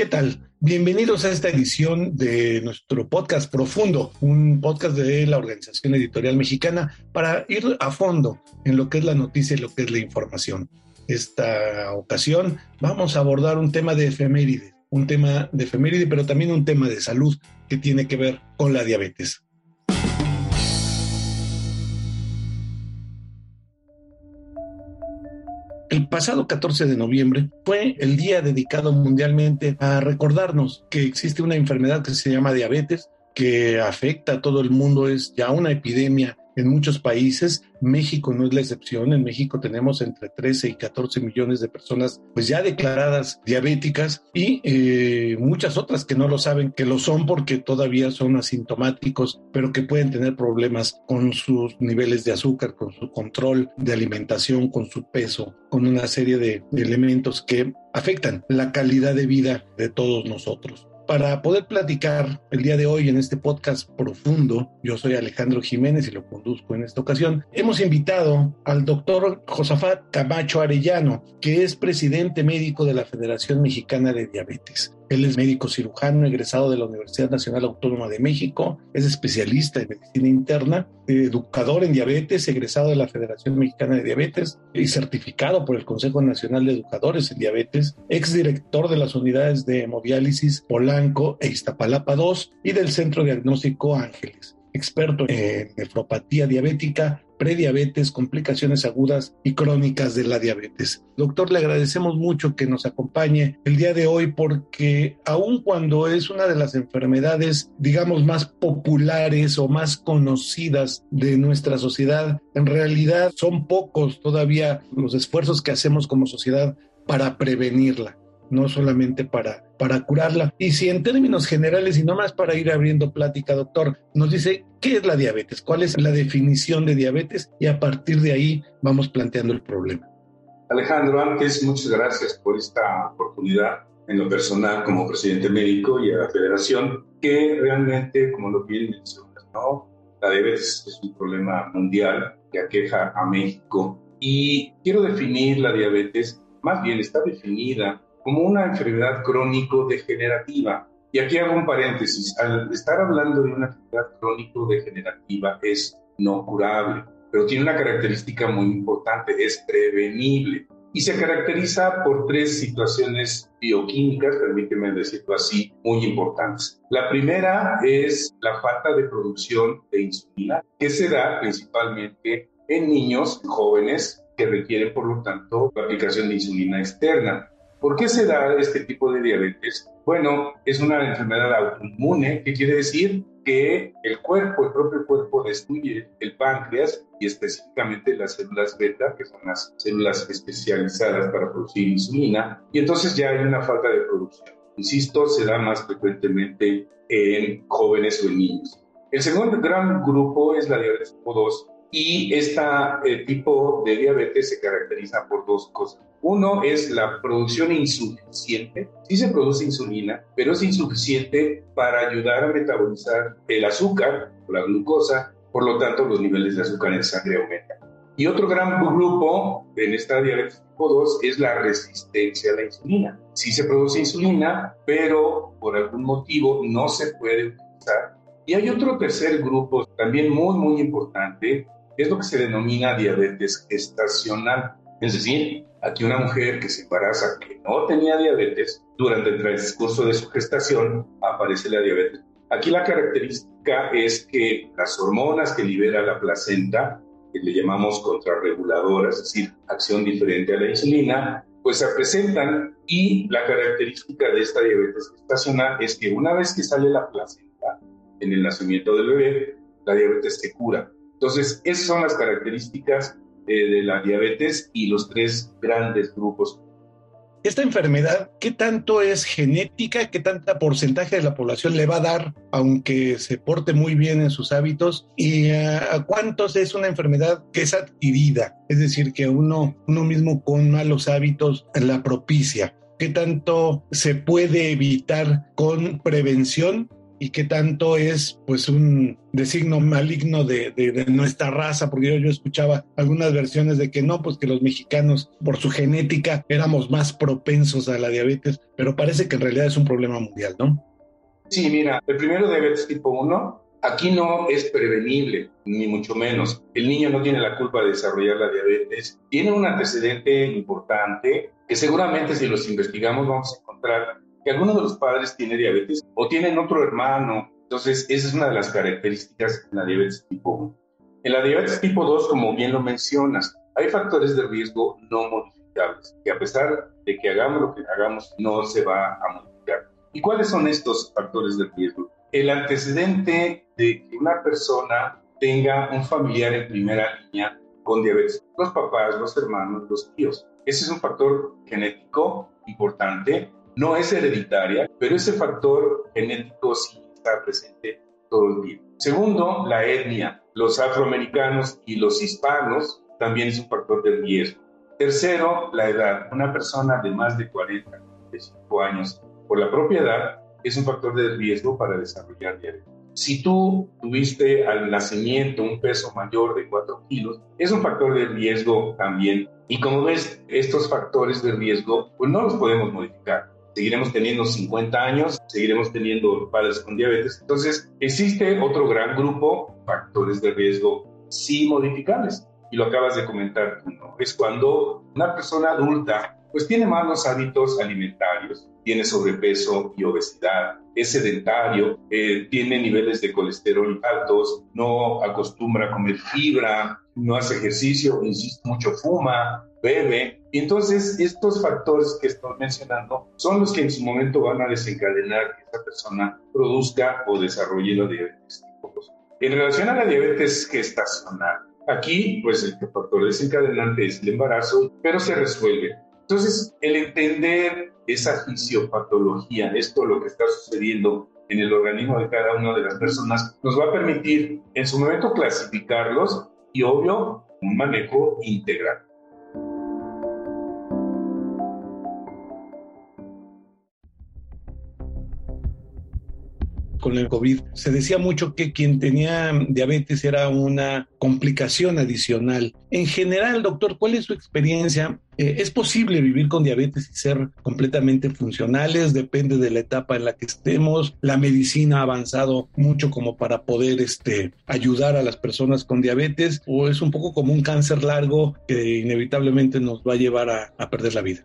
¿Qué tal? Bienvenidos a esta edición de nuestro podcast Profundo, un podcast de la Organización Editorial Mexicana para ir a fondo en lo que es la noticia y lo que es la información. Esta ocasión vamos a abordar un tema de efeméride, un tema de efeméride, pero también un tema de salud que tiene que ver con la diabetes. El pasado 14 de noviembre fue el día dedicado mundialmente a recordarnos que existe una enfermedad que se llama diabetes, que afecta a todo el mundo, es ya una epidemia en muchos países. México no es la excepción. En México tenemos entre 13 y 14 millones de personas pues ya declaradas diabéticas y eh, muchas otras que no lo saben, que lo son porque todavía son asintomáticos, pero que pueden tener problemas con sus niveles de azúcar, con su control de alimentación, con su peso, con una serie de elementos que afectan la calidad de vida de todos nosotros para poder platicar el día de hoy en este podcast profundo. Yo soy Alejandro Jiménez y lo conduzco en esta ocasión. Hemos invitado al doctor Josafat Camacho Arellano, que es presidente médico de la Federación Mexicana de Diabetes. Él es médico cirujano egresado de la Universidad Nacional Autónoma de México, es especialista en medicina interna, educador en diabetes, egresado de la Federación Mexicana de Diabetes y certificado por el Consejo Nacional de Educadores en Diabetes, exdirector de las unidades de hemodiálisis Polanco e Iztapalapa 2 y del Centro Diagnóstico Ángeles experto en nefropatía diabética, prediabetes, complicaciones agudas y crónicas de la diabetes. Doctor, le agradecemos mucho que nos acompañe el día de hoy porque aun cuando es una de las enfermedades, digamos, más populares o más conocidas de nuestra sociedad, en realidad son pocos todavía los esfuerzos que hacemos como sociedad para prevenirla no solamente para, para curarla. Y si en términos generales y no más para ir abriendo plática, doctor, nos dice qué es la diabetes, cuál es la definición de diabetes y a partir de ahí vamos planteando el problema. Alejandro, antes muchas gracias por esta oportunidad en lo personal como presidente médico y a la federación, que realmente, como lo bien mencionas, ¿no? la diabetes es un problema mundial que aqueja a México. Y quiero definir la diabetes, más bien está definida como una enfermedad crónico-degenerativa. Y aquí hago un paréntesis. Al estar hablando de una enfermedad crónico-degenerativa es no curable, pero tiene una característica muy importante, es prevenible. Y se caracteriza por tres situaciones bioquímicas, permíteme decirlo así, muy importantes. La primera es la falta de producción de insulina, que se da principalmente en niños, jóvenes, que requieren, por lo tanto, la aplicación de insulina externa. ¿Por qué se da este tipo de diabetes? Bueno, es una enfermedad autoinmune, que quiere decir que el cuerpo, el propio cuerpo destruye el páncreas y específicamente las células beta, que son las células especializadas para producir insulina, y entonces ya hay una falta de producción. Insisto, se da más frecuentemente en jóvenes o en niños. El segundo gran grupo es la diabetes tipo 2, y este tipo de diabetes se caracteriza por dos cosas. Uno es la producción insuficiente. Sí se produce insulina, pero es insuficiente para ayudar a metabolizar el azúcar o la glucosa. Por lo tanto, los niveles de azúcar en sangre aumentan. Y otro gran grupo en esta diabetes tipo 2 es la resistencia a la insulina. Sí se produce insulina, pero por algún motivo no se puede utilizar. Y hay otro tercer grupo también muy, muy importante, es lo que se denomina diabetes gestacional. Es decir, aquí una mujer que se embaraza que no tenía diabetes, durante el transcurso de su gestación aparece la diabetes. Aquí la característica es que las hormonas que libera la placenta, que le llamamos contrarreguladoras, es decir, acción diferente a la insulina, pues se presentan y la característica de esta diabetes gestacional es que una vez que sale la placenta en el nacimiento del bebé, la diabetes se cura. Entonces, esas son las características eh, de la diabetes y los tres grandes grupos esta enfermedad, ¿qué tanto es genética? ¿Qué tanta porcentaje de la población le va a dar, aunque se porte muy bien en sus hábitos? ¿Y eh, a cuántos es una enfermedad que es adquirida? Es decir, que uno, uno mismo con malos hábitos la propicia. ¿Qué tanto se puede evitar con prevención y qué tanto es pues un designo maligno de, nuestra raza, porque yo, yo, escuchaba algunas versiones de que no, pues que los mexicanos por su genética éramos más propensos a la diabetes, pero parece que en realidad es un problema mundial, ¿no? Sí, mira, el primero diabetes tipo 1 aquí no es prevenible, ni mucho menos. El niño no tiene la culpa de desarrollar la diabetes, tiene un antecedente importante que seguramente si los investigamos vamos a encontrar que alguno de los padres tiene diabetes o tienen otro hermano. Entonces, esa es una de las características de la diabetes tipo 1. En la diabetes tipo 2, como bien lo mencionas, hay factores de riesgo no modificables, que a pesar de que hagamos lo que hagamos, no se va a modificar. ¿Y cuáles son estos factores de riesgo? El antecedente de que una persona tenga un familiar en primera línea con diabetes, los papás, los hermanos, los tíos. Ese es un factor genético importante no es hereditaria, pero ese factor genético sí está presente todo el tiempo. Segundo, la etnia. Los afroamericanos y los hispanos también es un factor de riesgo. Tercero, la edad. Una persona de más de 40, 45 años, por la propia edad, es un factor de riesgo para desarrollar diabetes. Si tú tuviste al nacimiento un peso mayor de 4 kilos, es un factor de riesgo también. Y como ves, estos factores de riesgo, pues no los podemos modificar seguiremos teniendo 50 años, seguiremos teniendo padres con diabetes. Entonces, existe otro gran grupo, factores de riesgo sí modificables. Y lo acabas de comentar, ¿no? Es cuando una persona adulta pues tiene malos hábitos alimentarios, tiene sobrepeso y obesidad, es sedentario, eh, tiene niveles de colesterol altos, no acostumbra a comer fibra, no hace ejercicio, insisto mucho, fuma, bebe. Y entonces estos factores que estoy mencionando son los que en su momento van a desencadenar que esa persona produzca o desarrolle la diabetes tipo 2. En relación a la diabetes gestacional, aquí pues el factor desencadenante es el embarazo, pero se resuelve. Entonces, el entender esa fisiopatología, esto lo que está sucediendo en el organismo de cada una de las personas, nos va a permitir en su momento clasificarlos y obvio un manejo integral. Con el COVID, se decía mucho que quien tenía diabetes era una complicación adicional. En general, doctor, ¿cuál es su experiencia? Eh, ¿Es posible vivir con diabetes y ser completamente funcionales? Depende de la etapa en la que estemos. La medicina ha avanzado mucho como para poder este, ayudar a las personas con diabetes o es un poco como un cáncer largo que inevitablemente nos va a llevar a perder la vida.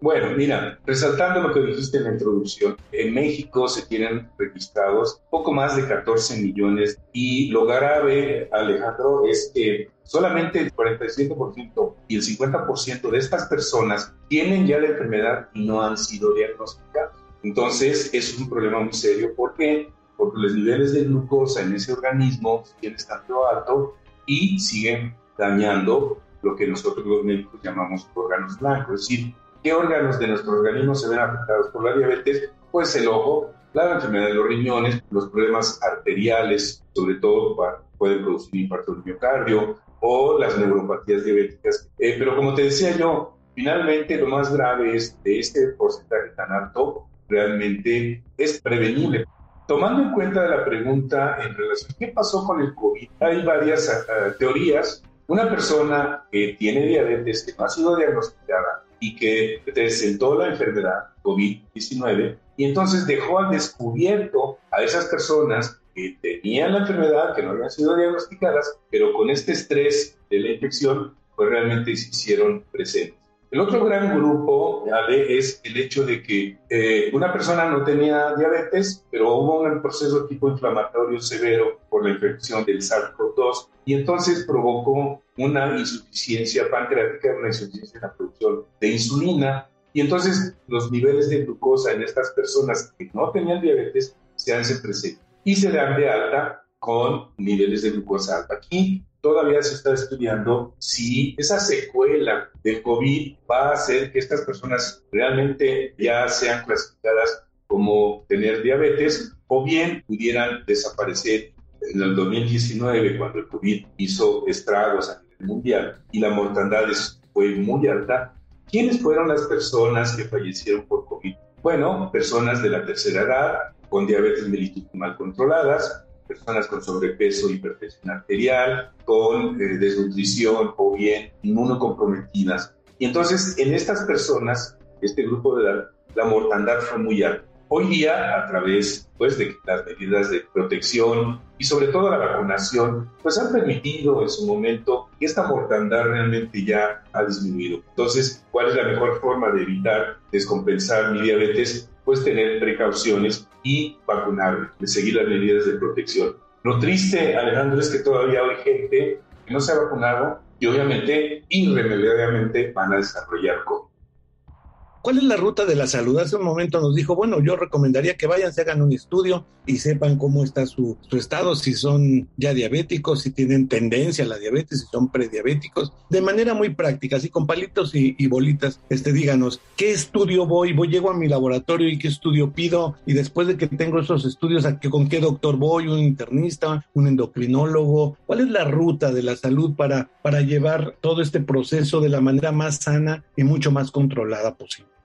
Bueno, mira, resaltando lo que dijiste en la introducción, en México se tienen registrados poco más de 14 millones y lo grave, Alejandro, es que solamente el 47% y el 50% de estas personas tienen ya la enfermedad y no han sido diagnosticadas. Entonces, es un problema muy serio. ¿Por qué? Porque los niveles de glucosa en ese organismo siguen estando altos y siguen dañando lo que nosotros los médicos llamamos órganos blancos, es decir, ¿Qué órganos de nuestro organismo se ven afectados por la diabetes? Pues el ojo, la enfermedad de los riñones, los problemas arteriales, sobre todo pueden producir infarto del miocardio o las neuropatías diabéticas. Eh, pero como te decía yo, finalmente lo más grave es de este porcentaje tan alto, realmente es prevenible. Tomando en cuenta la pregunta en relación a qué pasó con el COVID, hay varias uh, teorías. Una persona que tiene diabetes, que no ha sido diagnosticada, y que presentó la enfermedad COVID-19 y entonces dejó al descubierto a esas personas que tenían la enfermedad, que no habían sido diagnosticadas, pero con este estrés de la infección, pues realmente se hicieron presentes. El otro gran grupo es el hecho de que eh, una persona no tenía diabetes, pero hubo un proceso tipo inflamatorio severo por la infección del SARS-CoV-2 y entonces provocó una insuficiencia pancreática, una insuficiencia en la producción de insulina y entonces los niveles de glucosa en estas personas que no tenían diabetes se hacen presentes y se dan de alta con niveles de glucosa alta. Aquí todavía se está estudiando si esa secuela del COVID va a hacer que estas personas realmente ya sean clasificadas como tener diabetes o bien pudieran desaparecer en el 2019 cuando el COVID hizo estragos a mundial y la mortandad fue muy alta. ¿Quiénes fueron las personas que fallecieron por COVID? Bueno, personas de la tercera edad con diabetes mellitus mal controladas, personas con sobrepeso, hipertensión arterial, con eh, desnutrición o bien inmunocomprometidas. Y entonces en estas personas, este grupo de edad, la mortandad fue muy alta. Hoy día, a través pues, de las medidas de protección y sobre todo la vacunación, pues han permitido en su momento esta mortandad realmente ya ha disminuido. Entonces, ¿cuál es la mejor forma de evitar descompensar mi diabetes? Pues tener precauciones y vacunarme, de seguir las medidas de protección. Lo triste, Alejandro, es que todavía hay gente que no se ha vacunado y obviamente irremediablemente van a desarrollar COVID. ¿Cuál es la ruta de la salud? Hace un momento nos dijo, bueno, yo recomendaría que vayan, se hagan un estudio y sepan cómo está su, estado, si son ya diabéticos, si tienen tendencia a la diabetes, si son prediabéticos, de manera muy práctica, así con palitos y, bolitas, este, díganos, ¿qué estudio voy? Voy, llego a mi laboratorio y qué estudio pido y después de que tengo esos estudios, ¿a qué, ¿con qué doctor voy? ¿Un internista? ¿Un endocrinólogo? ¿Cuál es la ruta de la salud para, para llevar todo este proceso de la manera más sana y mucho más controlada posible?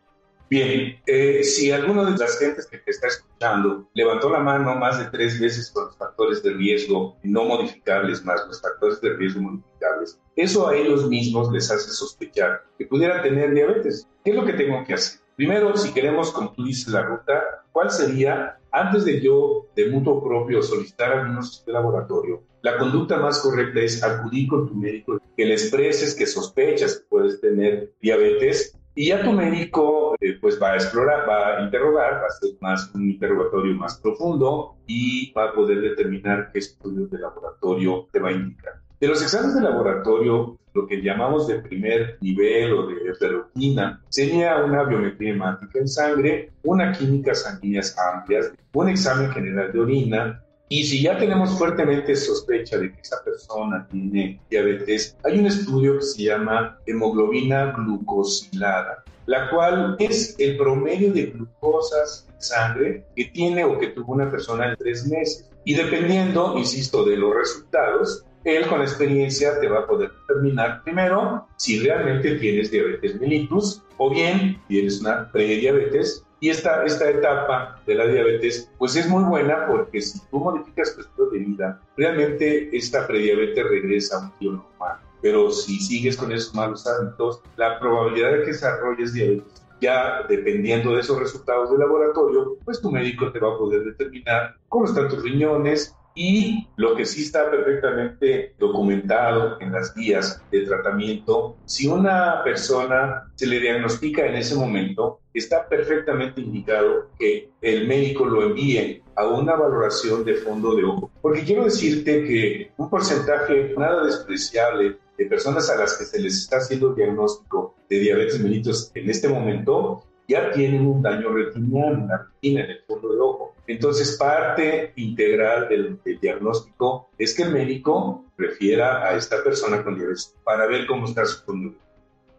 Bien, eh, si alguno de las gentes que te está escuchando levantó la mano más de tres veces con los factores de riesgo no modificables más los factores de riesgo modificables, eso a ellos mismos les hace sospechar que pudieran tener diabetes. ¿Qué es lo que tengo que hacer? Primero, si queremos, como tú dices, la ruta, ¿cuál sería, antes de yo, de mutuo propio, solicitar algunos de laboratorio, la conducta más correcta es acudir con tu médico, que le expreses que sospechas que puedes tener diabetes y ya tu médico pues va a explorar, va a interrogar, va a hacer más un interrogatorio más profundo y va a poder determinar qué estudios de laboratorio te va a indicar. De los exámenes de laboratorio, lo que llamamos de primer nivel o de, de sería una biometría hemática en sangre, una química sanguínea amplia, un examen general de orina, y si ya tenemos fuertemente sospecha de que esa persona tiene diabetes, hay un estudio que se llama hemoglobina glucosilada, la cual es el promedio de glucosas en sangre que tiene o que tuvo una persona en tres meses. Y dependiendo, insisto, de los resultados, él con experiencia te va a poder determinar primero si realmente tienes diabetes mellitus o bien tienes una prediabetes y esta, esta etapa de la diabetes, pues es muy buena porque si tú modificas tu estilo de vida, realmente esta prediabetes regresa a un tío normal. Pero si sigues con esos malos hábitos, la probabilidad de que desarrolles diabetes ya dependiendo de esos resultados de laboratorio, pues tu médico te va a poder determinar cómo están tus riñones, y lo que sí está perfectamente documentado en las guías de tratamiento, si una persona se le diagnostica en ese momento, está perfectamente indicado que el médico lo envíe a una valoración de fondo de ojo. Porque quiero decirte que un porcentaje nada despreciable de personas a las que se les está haciendo diagnóstico de diabetes mellitus en este momento ya tienen un daño retinal en la retina, en el fondo del ojo. Entonces, parte integral del, diagnóstico es que el médico refiera a esta persona con diabetes para ver cómo está su conducta.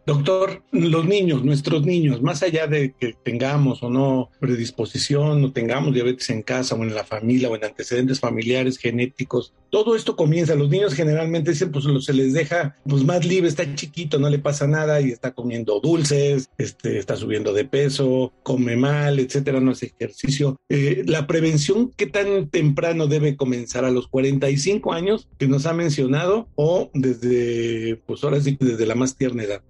Doctor, los niños, nuestros niños, más allá de que tengamos o no predisposición o tengamos diabetes en casa o en la familia o en antecedentes familiares genéticos, todo esto comienza. Los niños generalmente dicen, pues se les deja pues más libre, está chiquito, no le pasa nada y está comiendo dulces, este, está subiendo de peso, come mal, etcétera, no hace ejercicio. Eh, la prevención, ¿qué tan temprano debe comenzar? ¿A los 45 años que nos ha mencionado o desde, pues ahora sí, desde la más tierna edad?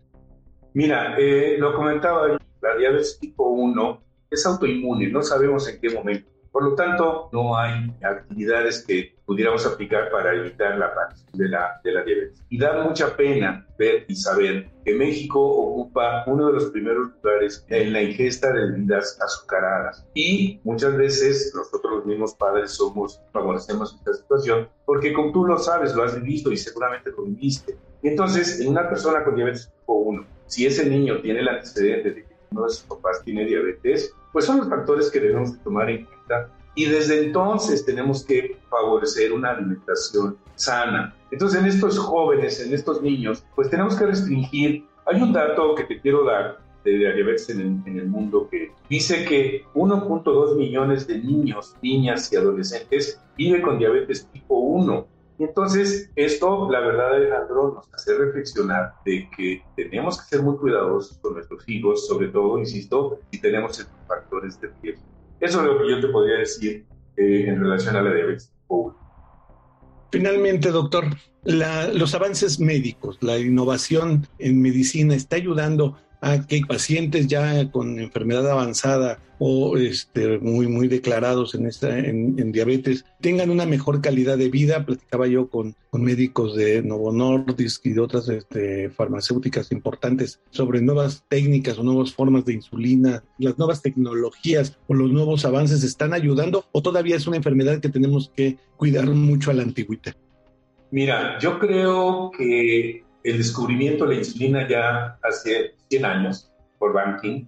Mira, eh, lo comentaba, la diabetes tipo 1 es autoinmune, no sabemos en qué momento. Por lo tanto, no hay actividades que pudiéramos aplicar para evitar la de la, de la diabetes. Y da mucha pena ver y saber que México ocupa uno de los primeros lugares en la ingesta de bebidas azucaradas. Y muchas veces nosotros los mismos padres somos, favorecemos esta situación porque como tú lo sabes, lo has visto y seguramente lo viviste. Entonces, en una persona con diabetes tipo 1, si ese niño tiene el antecedente de que uno de sus papás tiene diabetes, pues son los factores que debemos tomar en cuenta Y desde entonces tenemos que favorecer una alimentación sana. Entonces en estos jóvenes, en estos niños, pues tenemos que restringir. Hay un dato que te quiero dar de diabetes en el, mundo que dice que 1.2 millones de niños, niñas y adolescentes viven con diabetes tipo 1. Y entonces esto, la verdad, Alejandro, nos hace reflexionar de que tenemos que ser muy cuidadosos con nuestros hijos, sobre todo, insisto, si tenemos estos factores de riesgo. Eso es lo que yo te podría decir eh, en relación a la diabetes tipo 1. Finalmente, doctor, los avances médicos, la innovación en medicina está ayudando a que pacientes ya con enfermedad avanzada o este, muy, muy declarados en, esta, en, diabetes tengan una mejor calidad de vida. Platicaba yo con, con médicos de Novo Nordisk y de otras este, farmacéuticas importantes sobre nuevas técnicas o nuevas formas de insulina. Las nuevas tecnologías o los nuevos avances están ayudando o todavía es una enfermedad que tenemos que cuidar mucho a la antigüita. Mira, yo creo que el descubrimiento de la insulina ya hace 100 años por Banking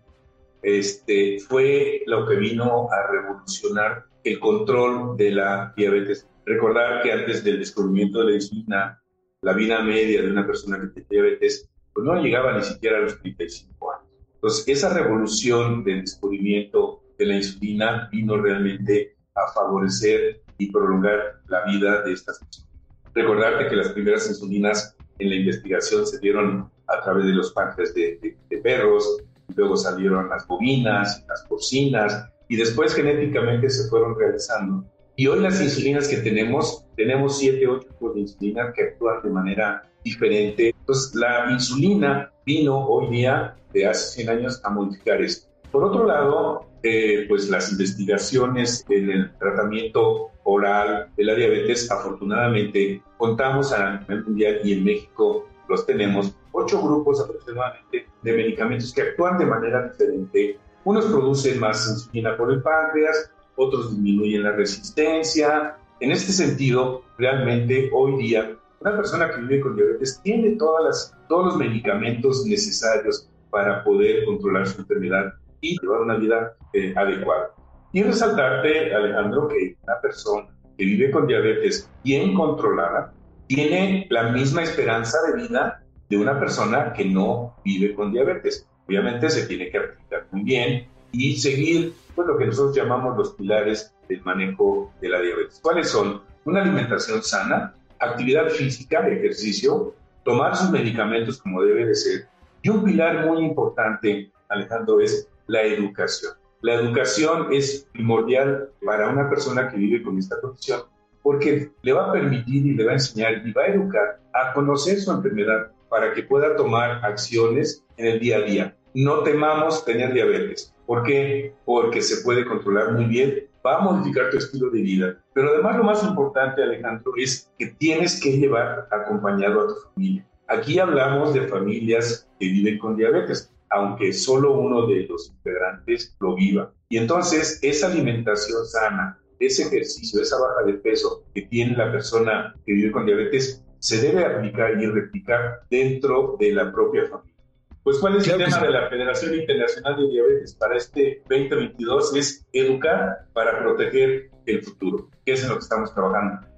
este, fue lo que vino a revolucionar el control de la diabetes. Recordar que antes del descubrimiento de la insulina, la vida media de una persona que tiene diabetes pues no llegaba ni siquiera a los 35 años. Entonces, esa revolución del descubrimiento de la insulina vino realmente a favorecer y prolongar la vida de estas personas. Recordarte que las primeras insulinas en la investigación se dieron a través de los páncreas de, perros, luego salieron las bovinas, las porcinas, y después genéticamente se fueron realizando. Y hoy las insulinas que tenemos, tenemos 7, 8 tipos de insulina que actúan de manera diferente. Entonces, la insulina vino hoy día, de hace 100 años, a modificar esto. Por otro lado, eh, pues las investigaciones en el tratamiento oral de la diabetes, afortunadamente contamos a nivel mundial y en México los tenemos, ocho grupos aproximadamente de medicamentos que actúan de manera diferente. Unos producen más insulina por el páncreas, otros disminuyen la resistencia. En este sentido, realmente hoy día una persona que vive con diabetes tiene todas las, todos los medicamentos necesarios para poder controlar su enfermedad y llevar una vida eh, adecuada. Y resaltarte, Alejandro, que una persona que vive con diabetes bien controlada tiene la misma esperanza de vida de una persona que no vive con diabetes. Obviamente se tiene que aplicar muy bien y seguir pues, lo que nosotros llamamos los pilares del manejo de la diabetes. ¿Cuáles son? Una alimentación sana, actividad física, ejercicio, tomar sus medicamentos como debe de ser. Y un pilar muy importante, Alejandro, es la educación. La educación es primordial para una persona que vive con esta condición porque le va a permitir y le va a enseñar y va a educar a conocer su enfermedad para que pueda tomar acciones en el día a día. No temamos tener diabetes. ¿Por qué? Porque se puede controlar muy bien, va a modificar tu estilo de vida. Pero además lo más importante, Alejandro, es que tienes que llevar acompañado a tu familia. Aquí hablamos de familias que viven con diabetes aunque solo uno de los integrantes lo viva. Y entonces esa alimentación sana, ese ejercicio, esa baja de peso que tiene la persona que vive con diabetes, se debe aplicar y replicar dentro de la propia familia. Pues cuál es el tema de la Federación Internacional de Diabetes para este 2022 es educar para proteger el futuro, que es en lo que estamos trabajando.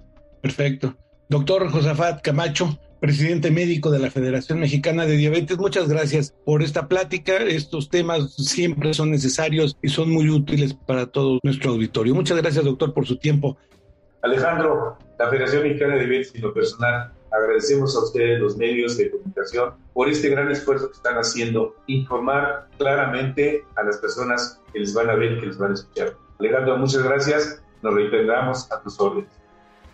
Perfecto. Doctor Josafat Camacho, presidente médico de la Federación Mexicana de Diabetes. Muchas gracias por esta plática. Estos temas siempre son necesarios y son muy útiles para todo nuestro auditorio. Muchas gracias, doctor, por su tiempo. Alejandro, la Federación Mexicana de Diabetes y lo personal, agradecemos a ustedes, los medios de comunicación, por este gran esfuerzo que están haciendo, informar claramente a las personas que les van a ver y que les van a escuchar. Alejandro, muchas gracias. Nos reintegramos a tus órdenes.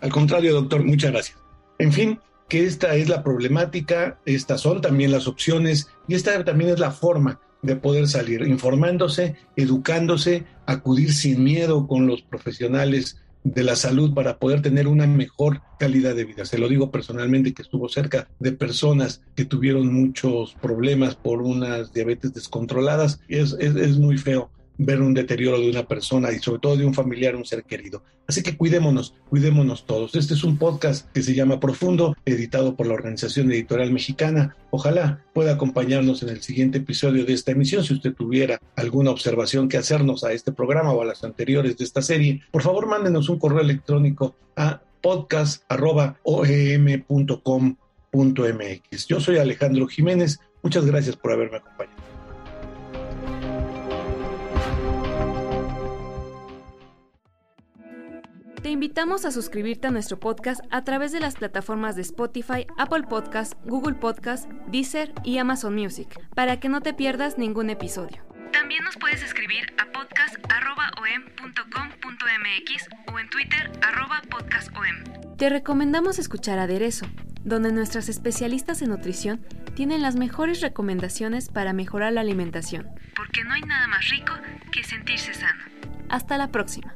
Al contrario, doctor, muchas gracias. En fin, que esta es la problemática, estas son también las opciones y esta también es la forma de poder salir, informándose, educándose, acudir sin miedo con los profesionales de la salud para poder tener una mejor calidad de vida. Se lo digo personalmente que estuvo cerca de personas que tuvieron muchos problemas por unas diabetes descontroladas. Es, es, muy feo ver un deterioro de una persona y sobre todo de un familiar, un ser querido. Así que cuidémonos, cuidémonos todos. Este es un podcast que se llama Profundo, editado por la Organización Editorial Mexicana. Ojalá pueda acompañarnos en el siguiente episodio de esta emisión. Si usted tuviera alguna observación que hacernos a este programa o a las anteriores de esta serie, por favor mándenos un correo electrónico a podcast.oem.com.mx. Yo soy Alejandro Jiménez. Muchas gracias por haberme acompañado. Te invitamos a suscribirte a nuestro podcast a través de las plataformas de Spotify, Apple Podcast, Google Podcast, Deezer y Amazon Music, para que no te pierdas ningún episodio. También nos puedes escribir a podcast.om.com.mx o en Twitter podcastom. Te recomendamos escuchar Aderezo, donde nuestras especialistas en nutrición tienen las mejores recomendaciones para mejorar la alimentación. Porque no hay nada más rico que sentirse sano. Hasta la próxima.